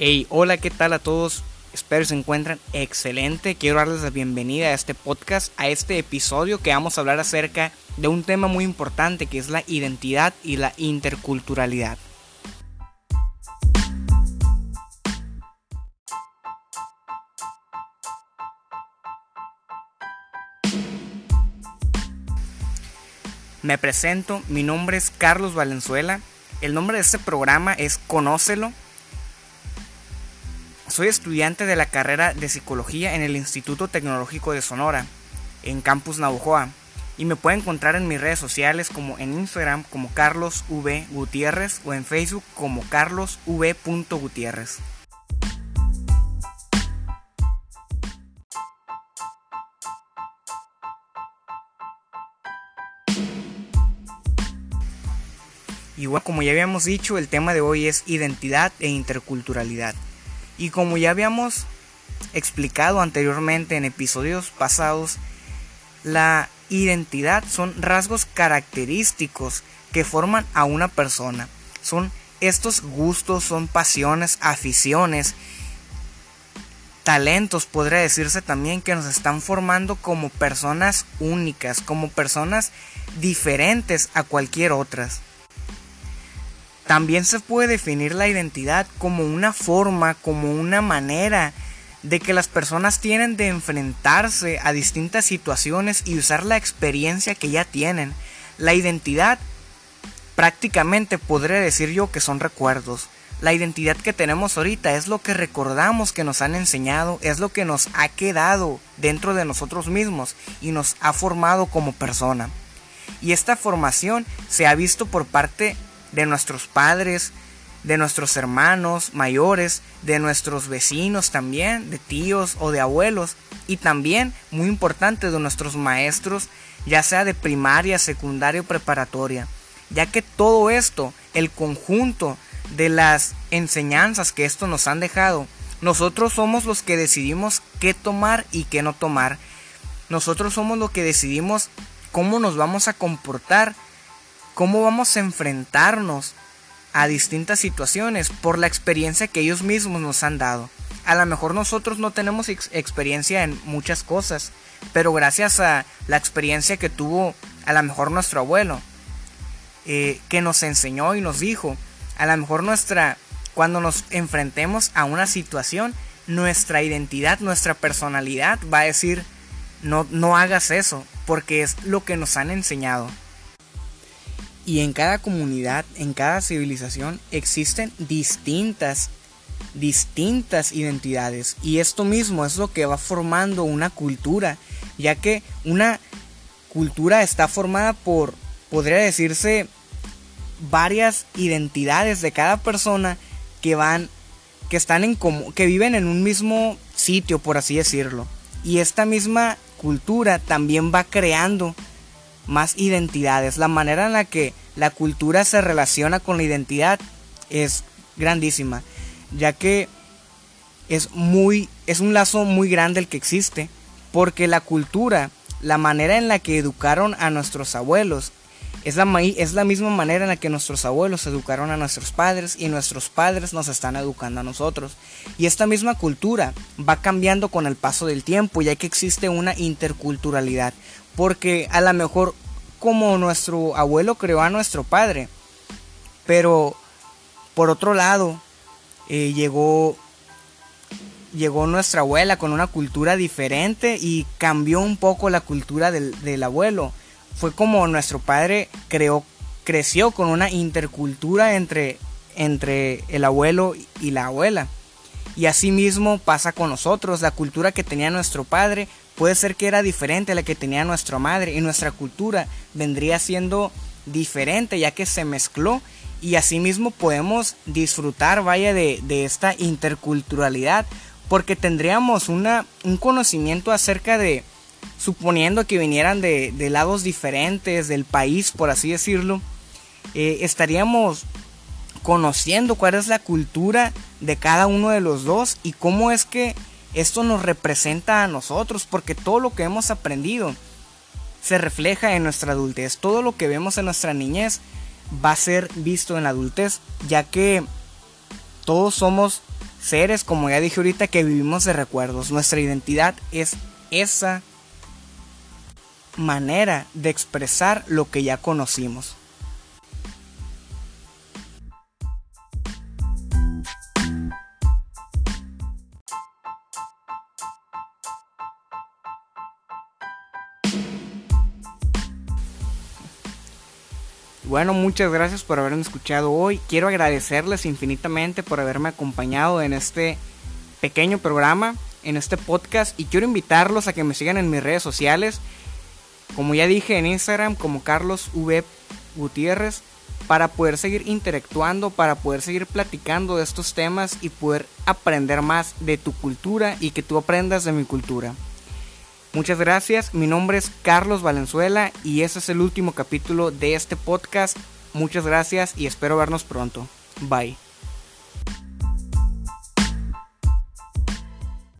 Hey, hola, ¿qué tal a todos? Espero se encuentren excelente. Quiero darles la bienvenida a este podcast, a este episodio que vamos a hablar acerca de un tema muy importante que es la identidad y la interculturalidad. Me presento, mi nombre es Carlos Valenzuela. El nombre de este programa es Conócelo. Soy estudiante de la carrera de psicología en el Instituto Tecnológico de Sonora, en Campus Navojoa. Y me pueden encontrar en mis redes sociales como en Instagram como Carlos V. Gutiérrez o en Facebook como Carlos V. Gutiérrez. Y bueno, como ya habíamos dicho, el tema de hoy es identidad e interculturalidad. Y como ya habíamos explicado anteriormente en episodios pasados, la identidad son rasgos característicos que forman a una persona. Son estos gustos, son pasiones, aficiones, talentos, podría decirse también, que nos están formando como personas únicas, como personas diferentes a cualquier otras. También se puede definir la identidad como una forma, como una manera de que las personas tienen de enfrentarse a distintas situaciones y usar la experiencia que ya tienen. La identidad prácticamente podría decir yo que son recuerdos. La identidad que tenemos ahorita es lo que recordamos que nos han enseñado, es lo que nos ha quedado dentro de nosotros mismos y nos ha formado como persona. Y esta formación se ha visto por parte de nuestros padres, de nuestros hermanos mayores, de nuestros vecinos también, de tíos o de abuelos y también, muy importante, de nuestros maestros, ya sea de primaria, secundaria o preparatoria, ya que todo esto, el conjunto de las enseñanzas que esto nos han dejado, nosotros somos los que decidimos qué tomar y qué no tomar. Nosotros somos los que decidimos cómo nos vamos a comportar cómo vamos a enfrentarnos a distintas situaciones por la experiencia que ellos mismos nos han dado. A lo mejor nosotros no tenemos experiencia en muchas cosas, pero gracias a la experiencia que tuvo a lo mejor nuestro abuelo, eh, que nos enseñó y nos dijo, a lo mejor nuestra, cuando nos enfrentemos a una situación, nuestra identidad, nuestra personalidad va a decir, no, no hagas eso, porque es lo que nos han enseñado. Y en cada comunidad, en cada civilización existen distintas, distintas identidades. Y esto mismo es lo que va formando una cultura, ya que una cultura está formada por, podría decirse, varias identidades de cada persona que van, que están en que viven en un mismo sitio, por así decirlo. Y esta misma cultura también va creando más identidades. La manera en la que la cultura se relaciona con la identidad es grandísima, ya que es muy es un lazo muy grande el que existe, porque la cultura, la manera en la que educaron a nuestros abuelos es la, es la misma manera en la que nuestros abuelos educaron a nuestros padres y nuestros padres nos están educando a nosotros. Y esta misma cultura va cambiando con el paso del tiempo, ya que existe una interculturalidad. Porque a lo mejor como nuestro abuelo creó a nuestro padre. Pero por otro lado, eh, llegó, llegó nuestra abuela con una cultura diferente y cambió un poco la cultura del, del abuelo. Fue como nuestro padre creó, creció con una intercultura entre, entre el abuelo y la abuela. Y así mismo pasa con nosotros, la cultura que tenía nuestro padre puede ser que era diferente a la que tenía nuestra madre y nuestra cultura vendría siendo diferente ya que se mezcló y asimismo podemos disfrutar vaya de, esta interculturalidad porque tendríamos una, un conocimiento acerca de suponiendo que vinieran de, lados diferentes del país por así decirlo eh, estaríamos conociendo cuál es la cultura de cada uno de los dos y cómo es que esto nos representa a nosotros porque todo lo que hemos aprendido se refleja en nuestra adultez. Todo lo que vemos en nuestra niñez va a ser visto en la adultez, ya que todos somos seres, como ya dije ahorita, que vivimos de recuerdos. Nuestra identidad es esa manera de expresar lo que ya conocimos. Bueno, muchas gracias por haberme escuchado hoy. Quiero agradecerles infinitamente por haberme acompañado en este pequeño programa, en este podcast y quiero invitarlos a que me sigan en mis redes sociales. Como ya dije en Instagram como Carlos V Gutiérrez para poder seguir interactuando, para poder seguir platicando de estos temas y poder aprender más de tu cultura y que tú aprendas de mi cultura. Muchas gracias, mi nombre es Carlos Valenzuela y ese es el último capítulo de este podcast. Muchas gracias y espero vernos pronto. Bye.